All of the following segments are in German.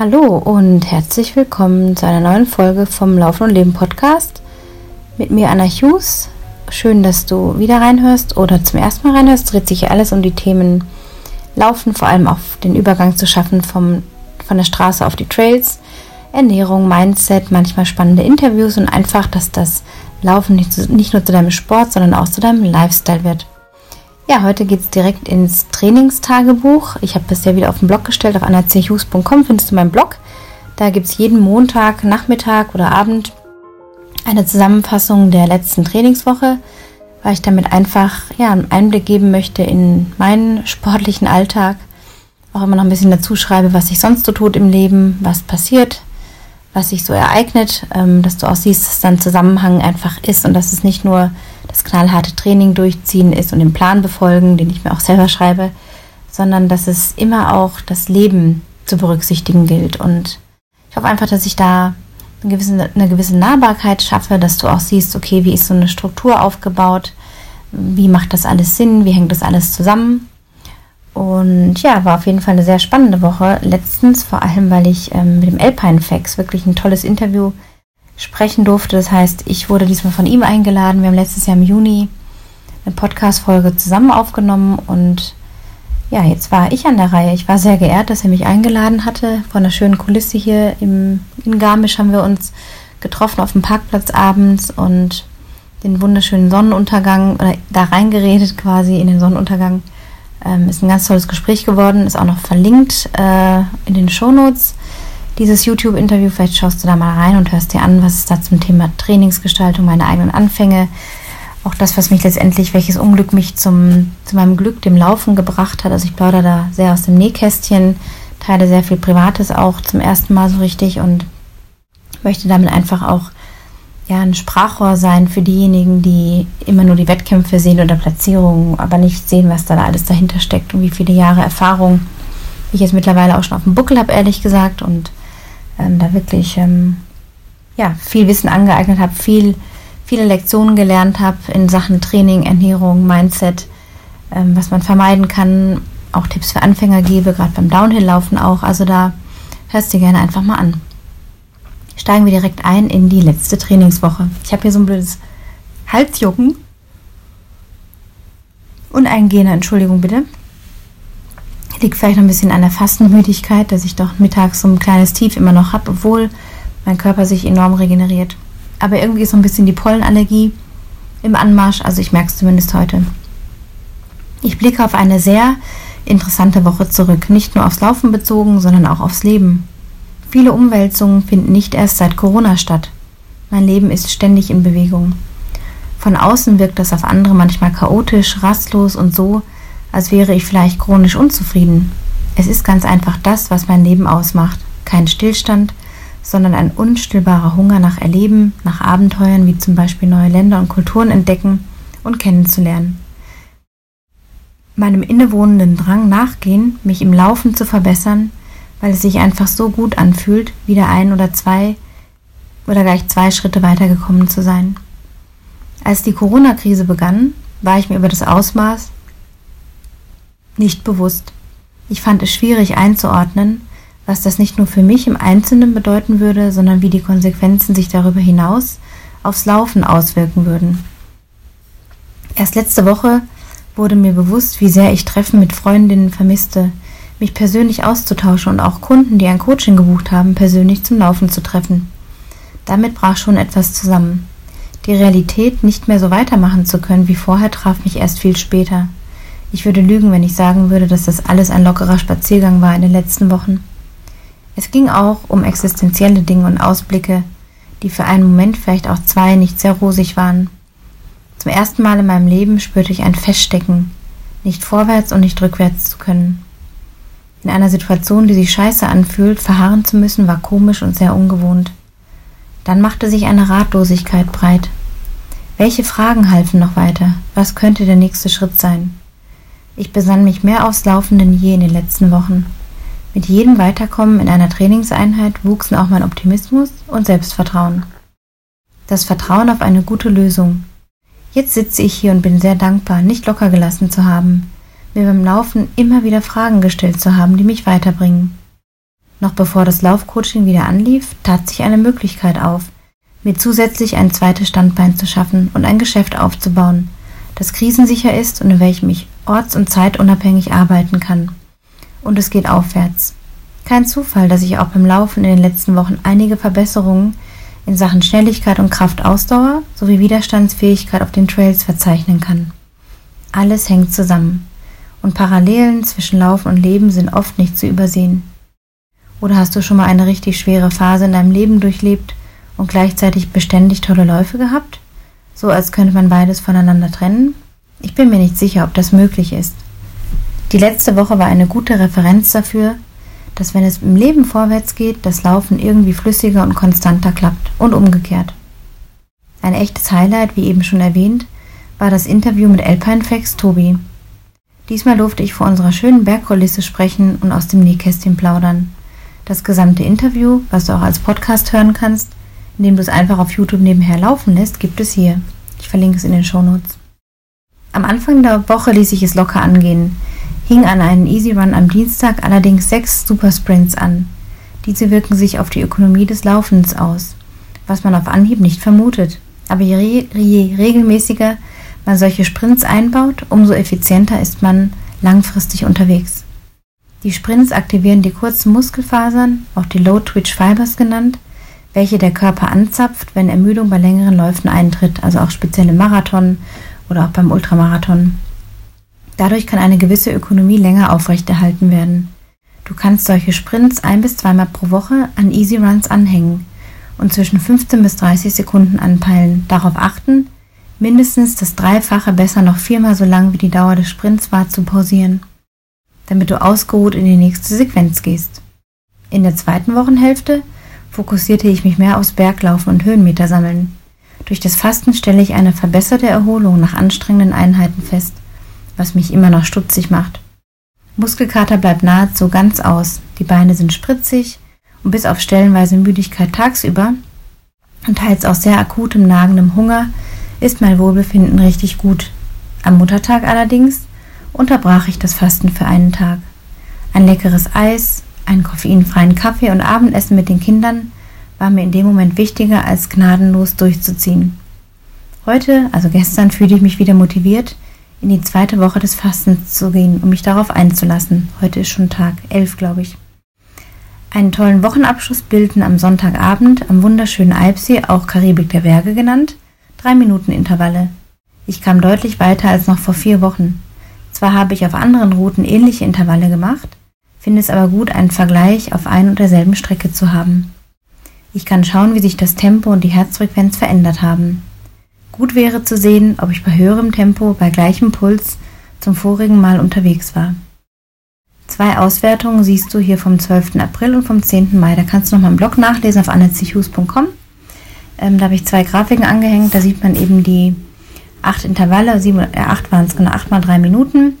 Hallo und herzlich willkommen zu einer neuen Folge vom Laufen und Leben Podcast mit mir Anna Hughes. Schön, dass du wieder reinhörst oder zum ersten Mal reinhörst. Dreht sich alles um die Themen Laufen, vor allem auf den Übergang zu schaffen vom, von der Straße auf die Trails, Ernährung, Mindset, manchmal spannende Interviews und einfach, dass das Laufen nicht, nicht nur zu deinem Sport, sondern auch zu deinem Lifestyle wird. Ja, heute geht es direkt ins Trainingstagebuch. Ich habe das ja wieder auf den Blog gestellt. Auf anachus.com findest du meinen Blog. Da gibt es jeden Montag, Nachmittag oder Abend eine Zusammenfassung der letzten Trainingswoche, weil ich damit einfach ja, einen Einblick geben möchte in meinen sportlichen Alltag. Auch immer noch ein bisschen dazu schreibe, was sich sonst so tut im Leben, was passiert, was sich so ereignet, ähm, dass du auch siehst, dass dann Zusammenhang einfach ist und dass es nicht nur das knallharte Training durchziehen ist und den Plan befolgen, den ich mir auch selber schreibe, sondern dass es immer auch das Leben zu berücksichtigen gilt. Und ich hoffe einfach, dass ich da eine gewisse, eine gewisse Nahbarkeit schaffe, dass du auch siehst, okay, wie ist so eine Struktur aufgebaut, wie macht das alles Sinn, wie hängt das alles zusammen. Und ja, war auf jeden Fall eine sehr spannende Woche. Letztens, vor allem, weil ich ähm, mit dem Alpine Fax wirklich ein tolles Interview sprechen durfte. Das heißt, ich wurde diesmal von ihm eingeladen. Wir haben letztes Jahr im Juni eine Podcast-Folge zusammen aufgenommen und ja, jetzt war ich an der Reihe. Ich war sehr geehrt, dass er mich eingeladen hatte. Von einer schönen Kulisse hier im, in Garmisch haben wir uns getroffen auf dem Parkplatz abends und den wunderschönen Sonnenuntergang oder da reingeredet quasi in den Sonnenuntergang. Ähm, ist ein ganz tolles Gespräch geworden, ist auch noch verlinkt äh, in den Shownotes dieses YouTube-Interview. Vielleicht schaust du da mal rein und hörst dir an, was es da zum Thema Trainingsgestaltung, meine eigenen Anfänge, auch das, was mich letztendlich, welches Unglück mich zum, zu meinem Glück, dem Laufen gebracht hat. Also ich plaudere da sehr aus dem Nähkästchen, teile sehr viel Privates auch zum ersten Mal so richtig und möchte damit einfach auch ja, ein Sprachrohr sein für diejenigen, die immer nur die Wettkämpfe sehen oder Platzierungen, aber nicht sehen, was da alles dahinter steckt und wie viele Jahre Erfahrung ich jetzt mittlerweile auch schon auf dem Buckel habe, ehrlich gesagt, und ähm, da wirklich ähm, ja, viel Wissen angeeignet habe, viel, viele Lektionen gelernt habe in Sachen Training, Ernährung, Mindset, ähm, was man vermeiden kann, auch Tipps für Anfänger gebe, gerade beim Downhill-Laufen auch. Also da hörst du gerne einfach mal an. Steigen wir direkt ein in die letzte Trainingswoche. Ich habe hier so ein blödes Halsjucken und ein Gene, Entschuldigung bitte. Liegt vielleicht ein bisschen an der Fastenmüdigkeit, dass ich doch mittags so ein kleines Tief immer noch habe, obwohl mein Körper sich enorm regeneriert. Aber irgendwie ist so ein bisschen die Pollenallergie im Anmarsch, also ich merke es zumindest heute. Ich blicke auf eine sehr interessante Woche zurück, nicht nur aufs Laufen bezogen, sondern auch aufs Leben. Viele Umwälzungen finden nicht erst seit Corona statt. Mein Leben ist ständig in Bewegung. Von außen wirkt das auf andere manchmal chaotisch, rastlos und so, als wäre ich vielleicht chronisch unzufrieden. Es ist ganz einfach das, was mein Leben ausmacht. Kein Stillstand, sondern ein unstillbarer Hunger nach Erleben, nach Abenteuern wie zum Beispiel neue Länder und Kulturen entdecken und kennenzulernen. Meinem innewohnenden Drang nachgehen, mich im Laufen zu verbessern, weil es sich einfach so gut anfühlt, wieder ein oder zwei oder gleich zwei Schritte weitergekommen zu sein. Als die Corona-Krise begann, war ich mir über das Ausmaß nicht bewusst. Ich fand es schwierig einzuordnen, was das nicht nur für mich im Einzelnen bedeuten würde, sondern wie die Konsequenzen sich darüber hinaus aufs Laufen auswirken würden. Erst letzte Woche wurde mir bewusst, wie sehr ich Treffen mit Freundinnen vermisste, mich persönlich auszutauschen und auch Kunden, die ein Coaching gebucht haben, persönlich zum Laufen zu treffen. Damit brach schon etwas zusammen. Die Realität, nicht mehr so weitermachen zu können wie vorher, traf mich erst viel später. Ich würde lügen, wenn ich sagen würde, dass das alles ein lockerer Spaziergang war in den letzten Wochen. Es ging auch um existenzielle Dinge und Ausblicke, die für einen Moment, vielleicht auch zwei, nicht sehr rosig waren. Zum ersten Mal in meinem Leben spürte ich ein Feststecken, nicht vorwärts und nicht rückwärts zu können. In einer Situation, die sich scheiße anfühlt, verharren zu müssen, war komisch und sehr ungewohnt. Dann machte sich eine Ratlosigkeit breit. Welche Fragen halfen noch weiter? Was könnte der nächste Schritt sein? Ich besann mich mehr aufs Laufen denn je in den letzten Wochen. Mit jedem Weiterkommen in einer Trainingseinheit wuchsen auch mein Optimismus und Selbstvertrauen. Das Vertrauen auf eine gute Lösung. Jetzt sitze ich hier und bin sehr dankbar, nicht locker gelassen zu haben, mir beim Laufen immer wieder Fragen gestellt zu haben, die mich weiterbringen. Noch bevor das Laufcoaching wieder anlief, tat sich eine Möglichkeit auf, mir zusätzlich ein zweites Standbein zu schaffen und ein Geschäft aufzubauen, das krisensicher ist und in welchem ich orts- und zeitunabhängig arbeiten kann. Und es geht aufwärts. Kein Zufall, dass ich auch beim Laufen in den letzten Wochen einige Verbesserungen in Sachen Schnelligkeit und Kraftausdauer sowie Widerstandsfähigkeit auf den Trails verzeichnen kann. Alles hängt zusammen und Parallelen zwischen Laufen und Leben sind oft nicht zu übersehen. Oder hast du schon mal eine richtig schwere Phase in deinem Leben durchlebt und gleichzeitig beständig tolle Läufe gehabt? So als könnte man beides voneinander trennen? Ich bin mir nicht sicher, ob das möglich ist. Die letzte Woche war eine gute Referenz dafür, dass wenn es im Leben vorwärts geht, das Laufen irgendwie flüssiger und konstanter klappt und umgekehrt. Ein echtes Highlight, wie eben schon erwähnt, war das Interview mit Alpine Tobi. Diesmal durfte ich vor unserer schönen Bergkulisse sprechen und aus dem Nähkästchen plaudern. Das gesamte Interview, was du auch als Podcast hören kannst, indem du es einfach auf YouTube nebenher laufen lässt, gibt es hier. Ich verlinke es in den Shownotes. Am Anfang der Woche ließ ich es locker angehen, hing an einen Easy Run am Dienstag allerdings sechs Super Sprints an. Diese wirken sich auf die Ökonomie des Laufens aus, was man auf Anhieb nicht vermutet. Aber je, je regelmäßiger man solche Sprints einbaut, umso effizienter ist man langfristig unterwegs. Die Sprints aktivieren die kurzen Muskelfasern, auch die Low Twitch Fibers genannt, welche der Körper anzapft, wenn Ermüdung bei längeren Läufen eintritt, also auch speziell im Marathon oder auch beim Ultramarathon. Dadurch kann eine gewisse Ökonomie länger aufrechterhalten werden. Du kannst solche Sprints ein bis zweimal pro Woche an Easy Runs anhängen und zwischen 15 bis 30 Sekunden anpeilen. Darauf achten, mindestens das Dreifache, besser noch viermal so lang wie die Dauer des Sprints war, zu pausieren, damit du ausgeruht in die nächste Sequenz gehst. In der zweiten Wochenhälfte fokussierte ich mich mehr aufs Berglaufen und Höhenmeter sammeln. Durch das Fasten stelle ich eine verbesserte Erholung nach anstrengenden Einheiten fest – was mich immer noch stutzig macht. Muskelkater bleibt nahezu ganz aus, die Beine sind spritzig und bis auf stellenweise Müdigkeit tagsüber und teils auch sehr akutem nagendem Hunger ist mein Wohlbefinden richtig gut. Am Muttertag allerdings unterbrach ich das Fasten für einen Tag. Ein leckeres Eis, einen koffeinfreien Kaffee und Abendessen mit den Kindern war mir in dem Moment wichtiger, als gnadenlos durchzuziehen. Heute, also gestern, fühle ich mich wieder motiviert, in die zweite Woche des Fastens zu gehen, um mich darauf einzulassen. Heute ist schon Tag 11, glaube ich. Einen tollen Wochenabschluss bilden am Sonntagabend am wunderschönen Alpsee, auch Karibik der Berge genannt, drei Minuten Intervalle. Ich kam deutlich weiter als noch vor vier Wochen. Zwar habe ich auf anderen Routen ähnliche Intervalle gemacht, finde es aber gut, einen Vergleich auf ein und derselben Strecke zu haben. Ich kann schauen, wie sich das Tempo und die Herzfrequenz verändert haben. Gut wäre zu sehen, ob ich bei höherem Tempo, bei gleichem Puls zum vorigen Mal unterwegs war. Zwei Auswertungen siehst du hier vom 12. April und vom 10. Mai. Da kannst du noch mal im Blog nachlesen auf annetzichus.com. Ähm, da habe ich zwei Grafiken angehängt. Da sieht man eben die acht Intervalle, sieben, äh, acht waren es genau, acht mal drei Minuten.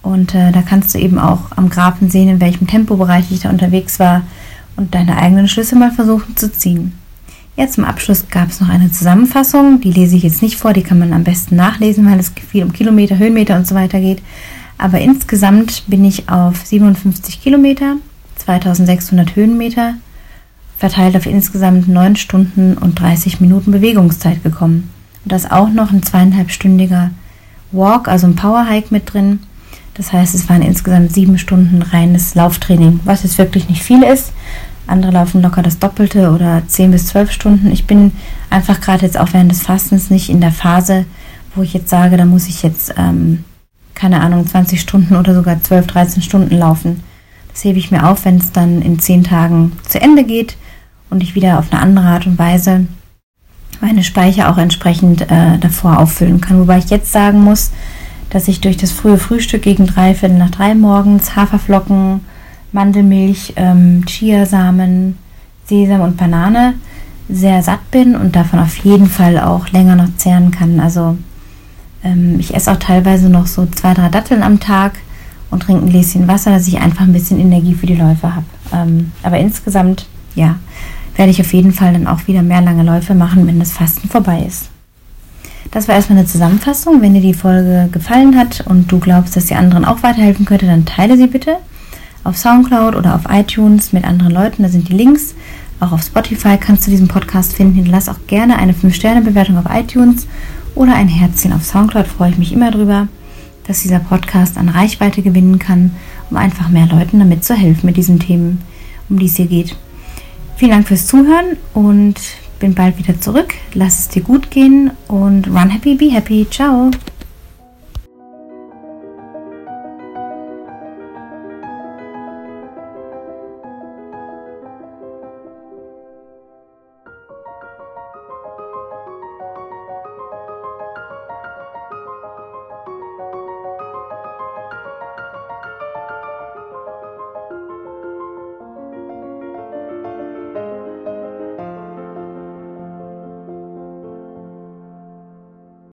Und äh, da kannst du eben auch am Graphen sehen, in welchem Tempobereich ich da unterwegs war und deine eigenen Schlüsse mal versuchen zu ziehen. Jetzt zum Abschluss gab es noch eine Zusammenfassung, die lese ich jetzt nicht vor, die kann man am besten nachlesen, weil es viel um Kilometer, Höhenmeter und so weiter geht. Aber insgesamt bin ich auf 57 Kilometer, 2600 Höhenmeter, verteilt auf insgesamt 9 Stunden und 30 Minuten Bewegungszeit gekommen. Und da ist auch noch ein zweieinhalbstündiger Walk, also ein Power Hike mit drin. Das heißt, es waren insgesamt sieben Stunden reines Lauftraining, was jetzt wirklich nicht viel ist. Andere laufen locker das Doppelte oder 10 bis 12 Stunden. Ich bin einfach gerade jetzt auch während des Fastens nicht in der Phase, wo ich jetzt sage, da muss ich jetzt, ähm, keine Ahnung, 20 Stunden oder sogar 12, 13 Stunden laufen. Das hebe ich mir auf, wenn es dann in 10 Tagen zu Ende geht und ich wieder auf eine andere Art und Weise meine Speicher auch entsprechend äh, davor auffüllen kann. Wobei ich jetzt sagen muss, dass ich durch das frühe Frühstück gegen drei Viertel nach drei morgens Haferflocken, Mandelmilch, ähm, Chiasamen, Sesam und Banane sehr satt bin und davon auf jeden Fall auch länger noch zehren kann. Also ähm, ich esse auch teilweise noch so zwei, drei Datteln am Tag und trinke ein Gläschen Wasser, dass ich einfach ein bisschen Energie für die Läufe habe. Ähm, aber insgesamt, ja, werde ich auf jeden Fall dann auch wieder mehr lange Läufe machen, wenn das Fasten vorbei ist. Das war erstmal eine Zusammenfassung. Wenn dir die Folge gefallen hat und du glaubst, dass die anderen auch weiterhelfen könnte, dann teile sie bitte. auf Soundcloud oder auf iTunes mit anderen Leuten. Da sind die Links. Auch auf Spotify kannst du diesen Podcast finden. Hinterlass auch gerne eine 5-Sterne-Bewertung auf iTunes oder ein Herzchen auf Soundcloud. Freue ich mich immer drüber, dass dieser Podcast an Reichweite gewinnen kann, um einfach mehr Leuten damit zu helfen mit diesen Themen, um die es hier geht. Vielen Dank fürs Zuhören und bin bald wieder zurück. Lass es dir gut gehen und run happy, be happy. Ciao.